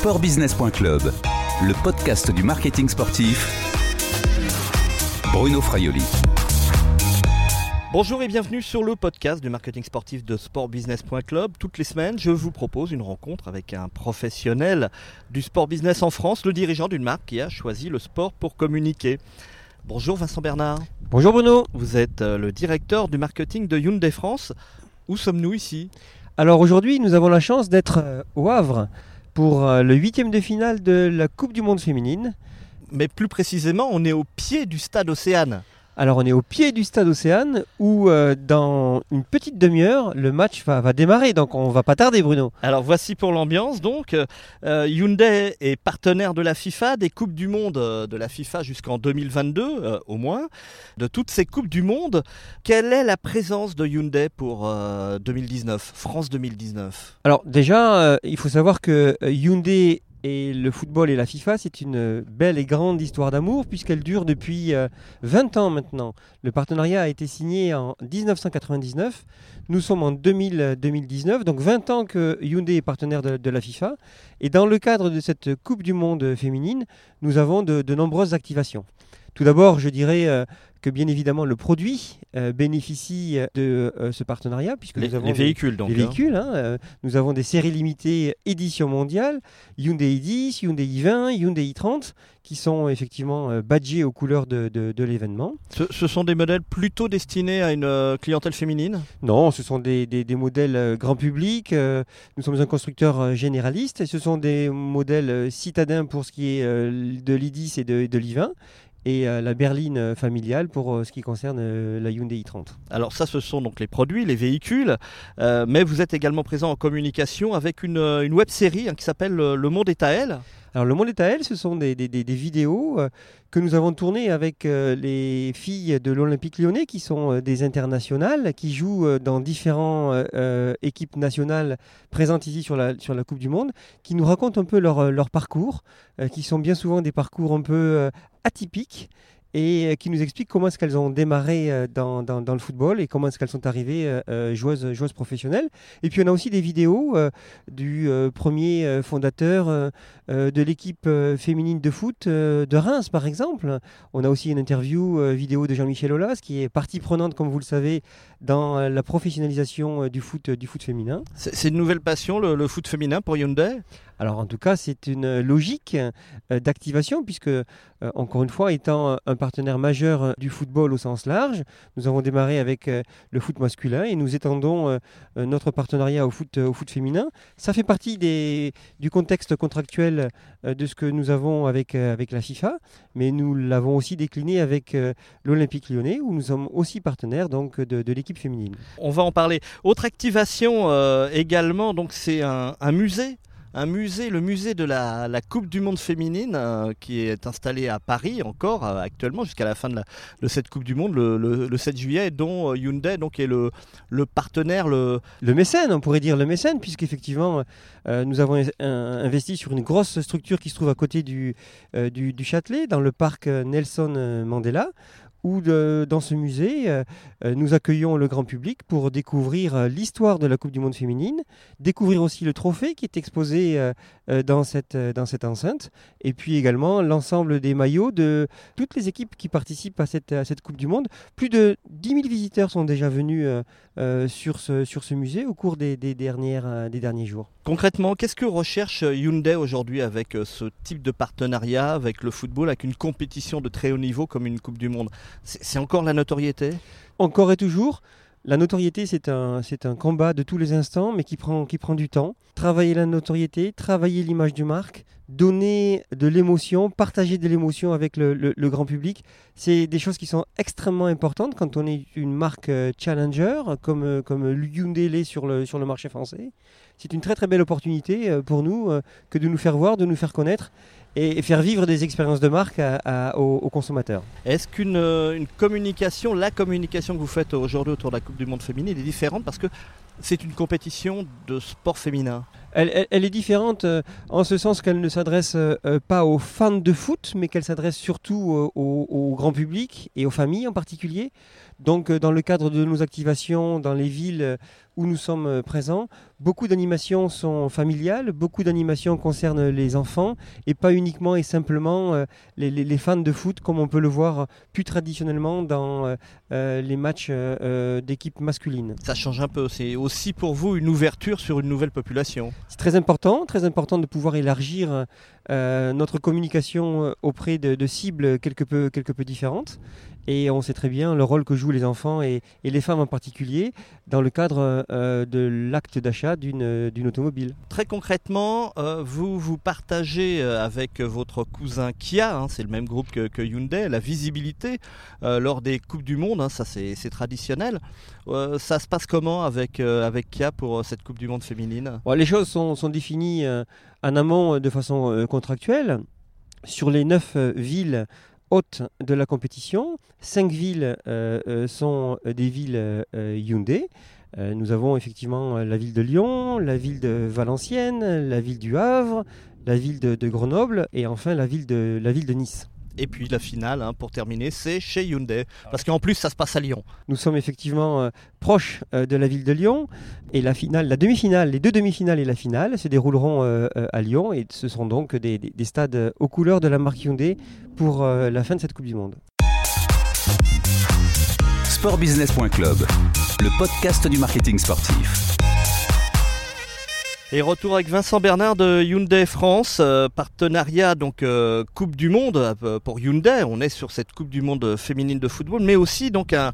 Sportbusiness.club, le podcast du marketing sportif. Bruno Fraioli. Bonjour et bienvenue sur le podcast du marketing sportif de sportbusiness.club. Toutes les semaines, je vous propose une rencontre avec un professionnel du sport business en France, le dirigeant d'une marque qui a choisi le sport pour communiquer. Bonjour Vincent Bernard. Bonjour Bruno. Vous êtes euh, le directeur du marketing de Hyundai France. Où sommes-nous ici? Alors aujourd'hui, nous avons la chance d'être euh, au Havre pour euh, le huitième de finale de la Coupe du Monde féminine. Mais plus précisément, on est au pied du stade Océane. Alors on est au pied du stade Océane où euh, dans une petite demi-heure le match va, va, démarrer donc on va pas tarder Bruno. Alors voici pour l'ambiance donc euh, Hyundai est partenaire de la FIFA des coupes du monde euh, de la FIFA jusqu'en 2022 euh, au moins de toutes ces coupes du monde. Quelle est la présence de Hyundai pour 2019 France 2019 Alors déjà il faut savoir que Hyundai et le football et la FIFA, c'est une belle et grande histoire d'amour puisqu'elle dure depuis 20 ans maintenant. Le partenariat a été signé en 1999. Nous sommes en 2000, 2019, donc 20 ans que Hyundai est partenaire de, la FIFA. Et dans le cadre de cette Coupe du Monde féminine, nous avons de nombreuses activations. Tout d'abord, je dirais euh, que bien évidemment le produit euh, bénéficie de euh, ce partenariat puisque les, nous avons les véhicules donc les véhicules hein, euh, nous avons des séries limitées édition mondiale Hyundai i10 Hyundai i20 Hyundai i30 qui sont effectivement badgés aux couleurs de, de, de l'événement. Ce, ce, sont des modèles plutôt destinés à une clientèle féminine? Non ce sont des, des, des modèles grand public nous sommes un constructeur généraliste et ce sont des modèles citadins pour ce qui est de l'i10 et de, de l'i20 et euh, la berline familiale pour euh, ce qui concerne euh, la Hyundai i30. Alors ça, ce sont donc les produits, les véhicules, euh, mais vous êtes également présent en communication avec une, une web série hein, qui s'appelle Le Monde est à elle. Alors le monde est à elle, ce sont des, des, des vidéos euh, que nous avons tournées avec euh, les filles de l'Olympique lyonnais qui sont euh, des internationales, qui jouent dans différentes équipes nationales présentes ici sur la, sur la Coupe du Monde, qui nous racontent un peu leur, leur parcours, qui sont bien souvent des parcours un peu atypiques et qui nous expliquent comment est-ce qu'elles ont démarré dans, dans, dans, le football et comment est-ce qu'elles sont arrivées euh, joueuses, joueuses professionnelles. Et puis on a aussi des vidéos euh, du euh, premier fondateur de l'équipe féminine de foot de Reims par exemple. On a aussi une interview vidéo de Jean-Michel Aulas qui est partie prenante comme vous le savez dans la professionnalisation du foot, du foot féminin. C'est une nouvelle passion le foot féminin pour Hyundai? Alors en tout cas, c'est une logique euh, d'activation puisque, euh, encore une fois, étant un partenaire majeur euh, du football au sens large, nous avons démarré avec euh, le foot masculin et nous étendons euh, notre partenariat au foot, au foot féminin. Ça fait partie du contexte contractuel euh, de ce que nous avons avec, avec la FIFA, mais nous l'avons aussi décliné avec l'Olympique lyonnais où nous sommes aussi partenaires donc, de, l'équipe féminine. On va en parler. Autre activation également, c'est un musée un musée, le musée de la, Coupe du Monde féminine, euh, qui est installé à Paris encore euh, actuellement jusqu'à la fin de, cette Coupe du Monde, le, le, le 7 juillet, dont euh, Hyundai est le, partenaire. Le... mécène, on pourrait dire le mécène, puisqu'effectivement, nous avons investi sur une grosse structure qui se trouve à côté du Châtelet, dans le parc Nelson Mandela, où dans ce musée, euh, nous accueillons le grand public pour découvrir euh, l'histoire de la Coupe du Monde féminine, découvrir aussi le trophée qui est exposé euh, dans, cette, enceinte, et puis également l'ensemble des maillots de toutes les équipes qui participent à cette, à cette Coupe du Monde. Plus de 10 000 visiteurs sont déjà venus sur, ce, sur ce musée au cours des, des, dernières, des derniers jours. Concrètement, qu'est-ce que recherche Hyundai aujourd'hui avec ce type de partenariat avec le football, avec une compétition de très haut niveau comme une Coupe du Monde? C'est encore la notoriété? Encore et toujours. La notoriété, c'est un, c'est un combat de tous les instants, mais qui prend, qui prend du temps. Travailler la notoriété, travailler l'image du marque, donner de l'émotion, partager de l'émotion avec le, grand public, c'est des choses qui sont extrêmement importantes quand on est une marque challenger, comme, comme Hyundai sur le, sur le marché français. C'est une très très belle opportunité pour nous que de nous faire voir, de nous faire connaître et, faire vivre des expériences de marque à, à, aux, aux, consommateurs. Est-ce qu'une une communication, la communication que vous faites aujourd'hui autour de la Coupe du Monde féminine est différente parce que c'est une compétition de sport féminin? Elle, elle, est différente en ce sens qu'elle ne s'adresse pas aux fans de foot, mais qu'elle s'adresse surtout au, au, grand public et aux familles en particulier. Donc dans le cadre de nos activations dans les villes où nous sommes euh, présents. Beaucoup d'animations sont familiales, beaucoup d'animations concernent les enfants et pas uniquement et simplement euh, les, fans de foot comme on peut le voir plus traditionnellement dans euh, les matchs d'équipe masculine. Ça change un peu, c'est aussi pour vous une ouverture sur une nouvelle population. C'est très important, très important de pouvoir élargir notre communication auprès de, cibles quelque peu, quelque peu différentes. Et on sait très bien le rôle que jouent les enfants et, les femmes en particulier dans le cadre euh, de l'acte d'achat d'une automobile. Très concrètement, euh, vous vous partagez euh, avec votre cousin Kia, hein, c'est le même groupe que, Hyundai, la visibilité lors des Coupes du Monde, hein, ça c'est traditionnel. ça se passe comment avec, avec Kia pour cette Coupe du Monde féminine? Les choses sont, sont définies en amont de façon contractuelle. Sur les neuf villes hôtes de la compétition. Cinq villes euh, euh, sont des villes euh, Hyundai. nous avons effectivement la ville de Lyon, la ville de Valenciennes, la ville du Havre, la ville de, Grenoble et enfin la ville de Nice. Et puis la finale, hein, pour terminer, c'est chez Hyundai. Parce qu'en plus, ça se passe à Lyon. Nous sommes effectivement euh, proches euh, de la ville de Lyon. Et la finale, la demi-finale, les deux demi-finales et la finale se dérouleront euh, à Lyon. Et ce seront donc des, des, stades aux couleurs de la marque Hyundai pour la fin de cette Coupe du Monde. Sportbusiness.club, le podcast du marketing sportif. Et retour avec Vincent Bernard de Hyundai France, euh, partenariat donc euh, Coupe du Monde euh, pour Hyundai. On est sur cette Coupe du Monde féminine de football, mais aussi donc un,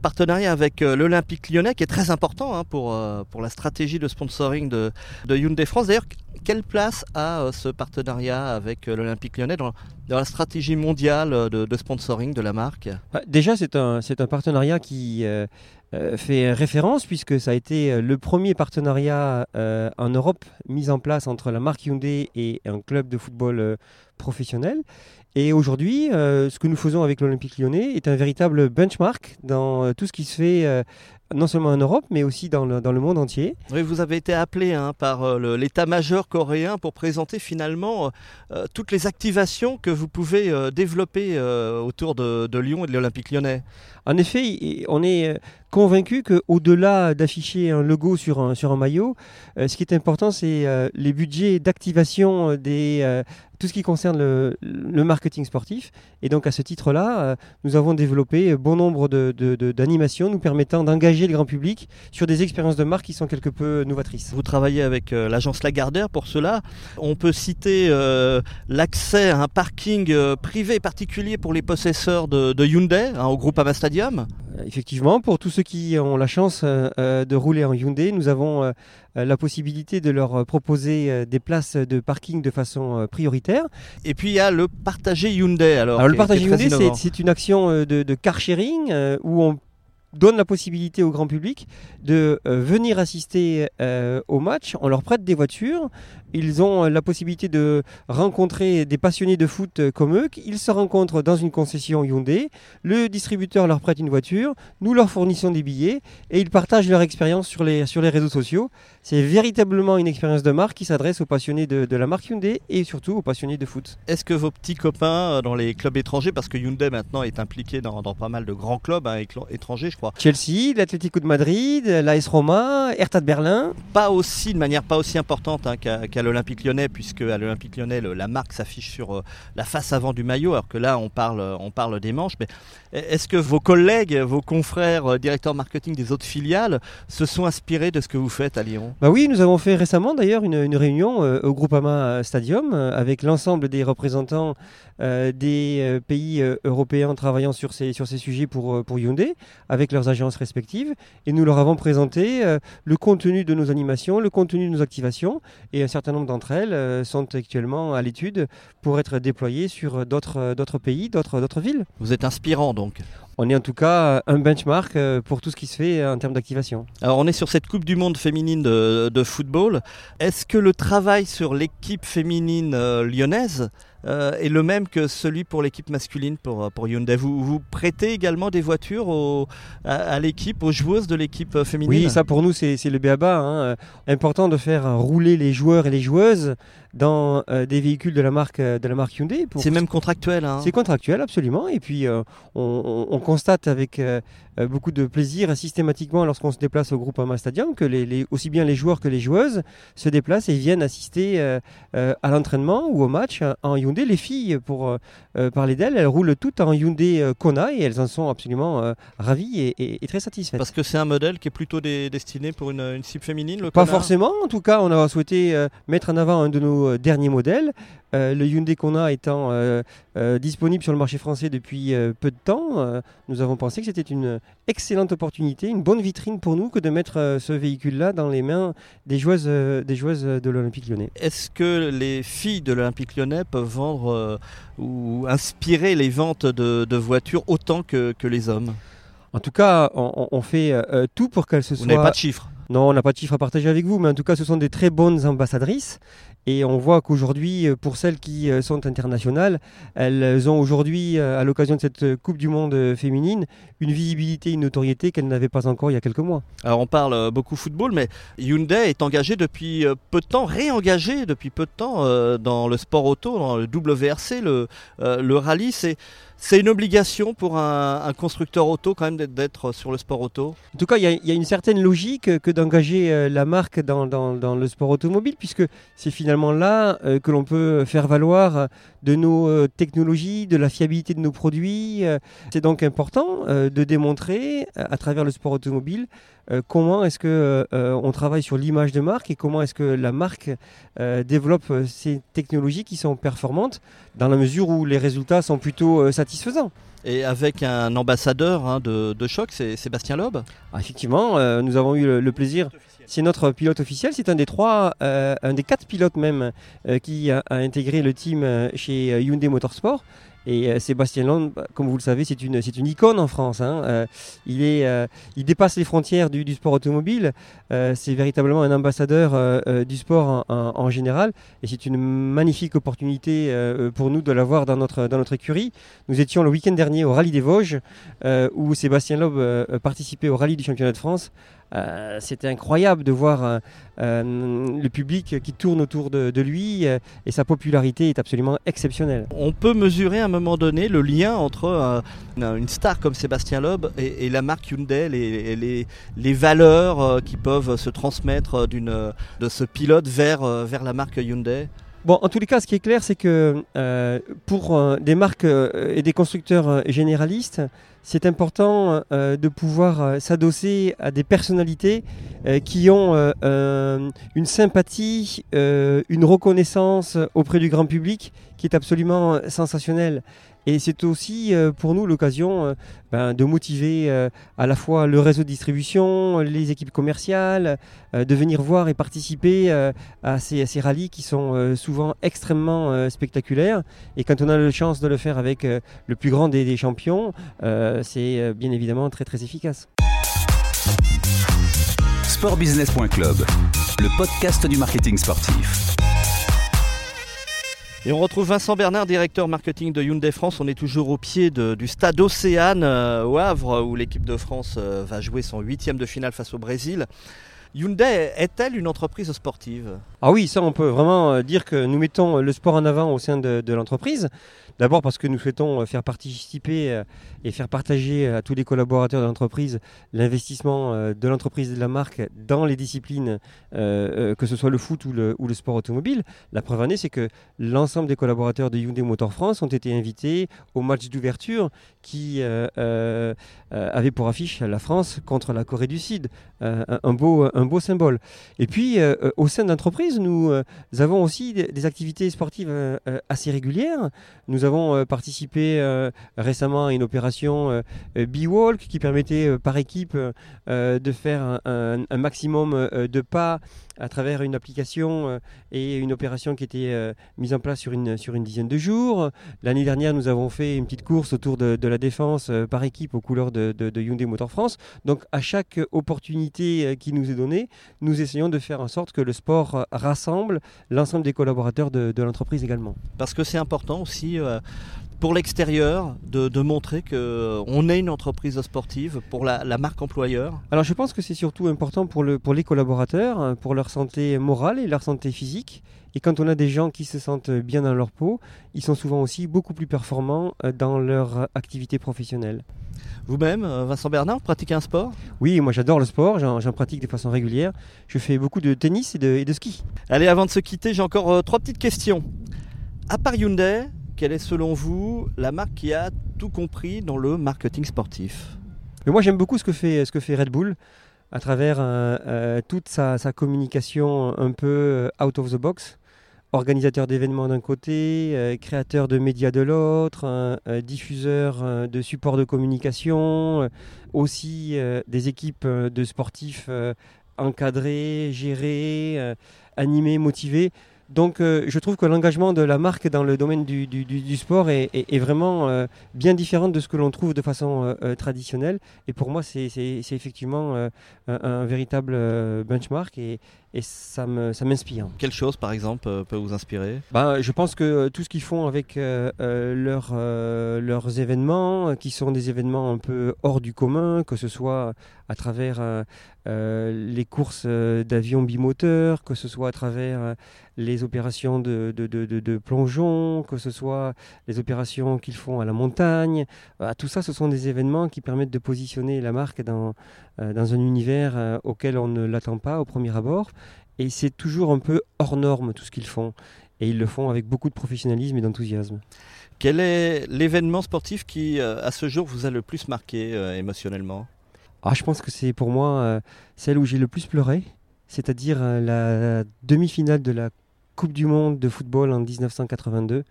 partenariat avec l'Olympique Lyonnais qui est très important hein, pour pour la stratégie de sponsoring de, de Hyundai France. D'ailleurs, quelle place a ce partenariat avec l'Olympique Lyonnais dans, la stratégie mondiale de, sponsoring de la marque? Bah, Déjà, c'est un un partenariat qui euh, fait référence puisque ça a été euh, le premier partenariat euh, en Europe mis en place entre la marque Hyundai et un club de football professionnel. Et aujourd'hui, ce que nous faisons avec l'Olympique lyonnais est un véritable benchmark dans tout ce qui se fait non seulement en Europe, mais aussi dans le, dans le monde entier. Oui, vous avez été appelé hein, par l'état-major coréen pour présenter finalement toutes les activations que vous pouvez développer autour de, de Lyon et de l'Olympique lyonnais. En effet, on est convaincu qu'au-delà d'afficher un logo sur un, sur un maillot, euh, ce qui est important, c'est euh, les budgets d'activation euh, des tout ce qui concerne le, marketing sportif. Et donc à ce titre-là, nous avons développé bon nombre d'animations de, nous permettant d'engager le grand public sur des expériences de marque qui sont quelque peu novatrices. Vous travaillez avec l'agence Lagardère pour cela. On peut citer l'accès à un parking privé particulier pour les possesseurs de, Hyundai hein, au groupe Ama Stadium. Effectivement, pour tous ceux qui ont la chance euh, euh, de rouler en Hyundai, nous avons euh, la possibilité de leur proposer des places de parking de façon prioritaire. Et puis il y a le partager Hyundai. Alors, le partager Hyundai, c'est une action de, de car sharing où on donne la possibilité au grand public de venir assister au match. On leur prête des voitures ils ont la possibilité de rencontrer des passionnés de foot comme eux. Ils se rencontrent dans une concession Hyundai. Le distributeur leur prête une voiture. Nous leur fournissons des billets et ils partagent leur expérience sur les, sur les réseaux sociaux. C'est véritablement une expérience de marque qui s'adresse aux passionnés de, la marque Hyundai et surtout aux passionnés de foot. Est-ce que vos petits copains euh, dans les clubs étrangers, parce que Hyundai maintenant est impliqué dans, pas mal de grands clubs hein, étrangers, je crois. Chelsea, l'Atlético de Madrid, l'AS Roma, Hertha de Berlin. Pas aussi, de manière pas aussi importante hein, qu'à l'Olympique lyonnais, puisque à l'Olympique lyonnais, la marque s'affiche sur euh, la face avant du maillot, alors que là, on parle, on parle des manches. Mais est-ce que vos collègues, vos confrères euh, directeurs marketing des autres filiales se sont inspirés de ce que vous faites à Lyon? Bah oui, nous avons fait récemment d'ailleurs une, réunion euh, au Groupama Stadium avec l'ensemble des représentants des pays européens travaillant sur ces, sur ces sujets pour, pour Hyundai, avec leurs agences respectives, et nous leur avons présenté le contenu de nos animations, le contenu de nos activations, et un certain nombre d'entre elles euh, sont actuellement à l'étude pour être déployées sur d'autres pays, d'autres villes. Vous êtes inspirant donc on est en tout cas un benchmark pour tout ce qui se fait en termes d'activation. Alors on est sur cette Coupe du Monde féminine de, football. Est-ce que le travail sur l'équipe féminine lyonnaise euh, est le même que celui pour l'équipe masculine pour, pour Hyundai? Vous, vous prêtez également des voitures à, l'équipe, aux joueuses de l'équipe féminine? Oui, ça pour nous c'est le BABA. Hein. Important de faire rouler les joueurs et les joueuses dans euh, des véhicules de la marque, euh, de la marque Hyundai. C'est même contractuel. Hein. C'est contractuel, absolument. Et puis on, constate avec beaucoup de plaisir systématiquement lorsqu'on se déplace au groupe Ama Stadium que les, aussi bien les joueurs que les joueuses se déplacent et viennent assister à l'entraînement ou au match en Hyundai les filles, pour euh, euh, parler d'elles, elles roulent toutes en Hyundai euh, Kona et elles en sont absolument ravies et, très satisfaites. Parce que c'est un modèle qui est plutôt destiné pour une, cible féminine, le Pas forcément, en tout cas, on a souhaité mettre en avant un de nos derniers modèles. le Hyundai Kona étant disponible sur le marché français depuis peu de temps, nous avons pensé que c'était une excellente opportunité, une bonne vitrine pour nous que de mettre ce véhicule-là dans les mains des joueuses, des joueuses de l'Olympique lyonnais. Est-ce que les filles de l'Olympique lyonnais peuvent vendre euh, ou inspirer les ventes de, voitures autant que, les hommes? En tout cas, on, fait euh, euh, tout pour qu'elles se soient. Vous n'avez pas de chiffres non, on n'a pas de chiffres à partager avec vous, mais en tout cas, ce sont des très bonnes ambassadrices. Et on voit qu'aujourd'hui, euh, pour celles qui euh, sont internationales, elles ont aujourd'hui, euh, à l'occasion de cette Coupe du Monde féminine, une visibilité, une notoriété qu'elles n'avaient pas encore il y a quelques mois. Alors on parle beaucoup football, mais Hyundai est engagé depuis peu de temps, réengagé depuis peu de temps dans le sport auto, dans le WRC, le, le rallye. C'est une obligation pour un, constructeur auto quand même d'être sur le sport auto? En tout cas, il y, a une certaine logique que d'engager la marque dans, le sport automobile, puisque c'est finalement là euh, que l'on peut faire valoir de nos euh, technologies, de la fiabilité de nos produits. Euh. C'est donc important de démontrer à travers le sport automobile comment est-ce que on travaille sur l'image de marque et comment est-ce que la marque développe ces technologies qui sont performantes dans la mesure où les résultats sont plutôt satisfaisants? Et avec un ambassadeur hein, de, choc, c'est Sébastien Loeb? Ah, Effectivement, nous avons eu le plaisir c'est notre pilote officiel. C'est un des trois, euh, un des quatre pilotes même euh, qui a, intégré le team euh, chez Hyundai Motorsport. Et Sébastien Land, bah, comme vous le savez, c'est une, c'est une icône en France. Hein. il, est, il dépasse les frontières du, sport automobile. c'est véritablement un ambassadeur du sport en, général. Et c'est une magnifique opportunité pour nous de l'avoir dans notre, dans notre écurie. Nous étions le week-end dernier au Rallye des Vosges, où Sébastien Loeb participait au Rallye du Championnat de France. Euh, c'était incroyable de voir euh, euh, le public qui tourne autour de, lui et sa popularité est absolument exceptionnelle. On peut mesurer à un moment donné le lien entre une star comme Sébastien Loeb et, la marque Hyundai, les, les, valeurs qui peuvent se transmettre de ce pilote vers, vers la marque Hyundai? Bon, en tous les cas, ce qui est clair, c'est que pour des marques et des constructeurs généralistes, c'est important euh, de pouvoir euh, s'adosser à des personnalités euh, qui ont une sympathie, une reconnaissance auprès du grand public qui est absolument sensationnelle. Et c'est aussi pour nous l'occasion ben, de motiver à la fois le réseau de distribution, les équipes commerciales, de venir voir et participer à ces, rallyes qui sont souvent extrêmement spectaculaires. Et quand on a la chance de le faire avec le plus grand des, des champions, c'est euh, bien évidemment très très efficace. Sportbusiness.club, le podcast du marketing sportif. Et on retrouve Vincent Bernard, directeur marketing de Hyundai France. On est toujours au pied du stade Océane euh, au Havre, où l'équipe de France euh, va jouer son huitième de finale face au Brésil. Hyundai est-elle une entreprise sportive? Ah oui, ça on peut vraiment dire que nous mettons le sport en avant au sein de l'entreprise. D'abord parce que nous souhaitons euh, faire participer euh, et faire partager à tous les collaborateurs de l'entreprise l'investissement euh, de l'entreprise et de la marque dans les disciplines, que ce soit le foot ou le, sport automobile. La preuve en est, c'est que l'ensemble des collaborateurs de Hyundai Motor France ont été invités au match d'ouverture qui avait pour affiche la France contre la Corée du Sud. un, beau, un beau symbole. Et puis, au sein de l'entreprise, nous, avons aussi des, activités sportives assez régulières. Nous avons participé récemment à une opération B-Walk qui permettait par équipe de faire un, maximum de pas à travers une application euh, et une opération qui était euh, mise en place sur une, sur une dizaine de jours. L'année dernière, nous avons fait une petite course autour de, la défense euh, par équipe aux couleurs de, de, Hyundai Motor France. Donc à chaque opportunité qui nous est donnée, nous essayons de faire en sorte que le sport rassemble l'ensemble des collaborateurs de, l'entreprise également. Parce que c'est important aussi pour l'extérieur de, montrer qu'on est une entreprise sportive pour la, marque employeur Alors je pense que c'est surtout important pour, le, pour les collaborateurs, hein, pour leur santé morale et leur santé physique. Et quand on a des gens qui se sentent bien dans leur peau, ils sont souvent aussi beaucoup plus performants euh, dans leur activité professionnelle. Vous-même, euh, Vincent Bernard, vous pratiquez un sport? Oui, moi j'adore le sport, j'en pratique de façon régulière. Je fais beaucoup de tennis et de, ski. Allez, avant de se quitter, j'ai encore euh, trois petites questions. À part Hyundai, quelle est selon vous la marque qui a tout compris dans le marketing sportif? Mais Moi j'aime beaucoup ce que, fait, ce que fait Red Bull à travers euh, euh, toute sa, communication un peu out of the box. Organisateur d'événements d'un côté, créateur de médias de l'autre, diffuseur de supports de communication, aussi des équipes de sportifs encadrés, gérés, animés, motivés. Donc euh, je trouve que l'engagement de la marque dans le domaine du, sport est, vraiment euh, bien différent de ce que l'on trouve de façon euh, traditionnelle. Et pour moi, c'est effectivement un, un, véritable benchmark. Et, et ça m'inspire. Quelle chose, par exemple, peut vous inspirer? Bah, Je pense que tout ce qu'ils font avec leurs événements, qui sont des événements un peu hors du commun, que ce soit à travers les courses d'avions bimoteurs, que ce soit à travers les opérations de, de, plongeon, que ce soit les opérations qu'ils font à la montagne. tout ça, ce sont des événements qui permettent de positionner la marque dans, un univers auquel on ne l'attend pas au premier abord. Et c'est toujours un peu hors norme tout ce qu'ils font. Et ils le font avec beaucoup de professionnalisme et d'enthousiasme. Quel est l'événement sportif qui, euh, à ce jour, vous a le plus marqué euh, émotionnellement? Ah, Je pense que c'est pour moi euh, celle où j'ai le plus pleuré, c'est-à-dire la demi-finale de la Coupe du Monde de football en 1982,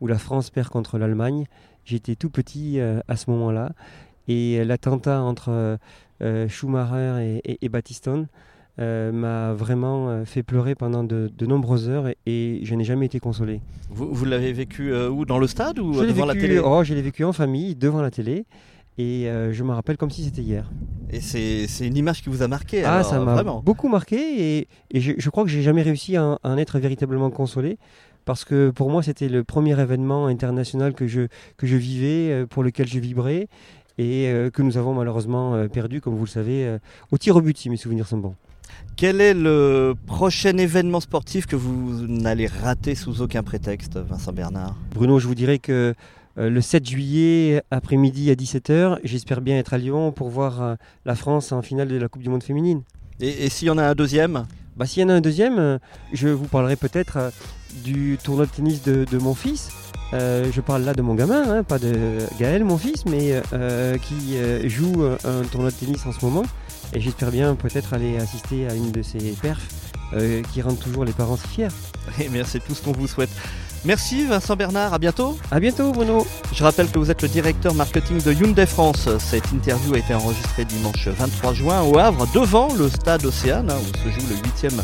où la France perd contre l'Allemagne. J'étais tout petit à ce moment-là. Et l'attentat entre Schumacher et, et, et Battistone, euh, m'a vraiment euh, fait pleurer pendant de, nombreuses heures et, je n'ai jamais été consolé. Vous, l'avez vécu euh, où? Dans le stade ou devant la télé? Oh, je l'ai vécu en famille, devant la télé. Et je me rappelle comme si c'était hier. Et c'est une image qui vous a marqué Ah, ça m'a beaucoup marqué et, et je, je, crois que j'ai jamais réussi à, en être véritablement consolé parce que pour moi c'était le premier événement international que je, que je vivais, pour lequel je vibrais et que nous avons malheureusement perdu, comme vous le savez, au tir au but si mes souvenirs sont bons. Quel est le prochain événement sportif que vous n'allez rater sous aucun prétexte, Vincent Bernard? Bruno, je vous dirais que euh, le 7 juillet après-midi à 17h, j'espère bien être à Lyon pour voir euh, la France en finale de la Coupe du Monde féminine. Et, s'il y en a un deuxième? Bah, S'il y en a un deuxième, euh, je vous parlerai peut-être du tournoi de tennis de, mon fils. je parle là de mon gamin, hein, pas de Gaël, mon fils, mais qui joue un tournoi de tennis en ce moment. Et j'espère bien peut-être aller assister à une de ces perfs qui rendent toujours les parents si fiers. Et bien, c'est tout ce qu'on vous souhaite. Merci Vincent Bernard, à bientôt. À bientôt Bruno. Je rappelle que vous êtes le directeur marketing de Hyundai France. Cette interview a été enregistrée dimanche 23 juin au Havre, devant le stade Océane, hein, où se joue le huitième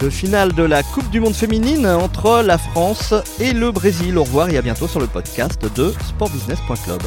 de finale de la Coupe du Monde féminine entre la France et le Brésil. Au revoir et à bientôt sur le podcast de sportbusiness.club.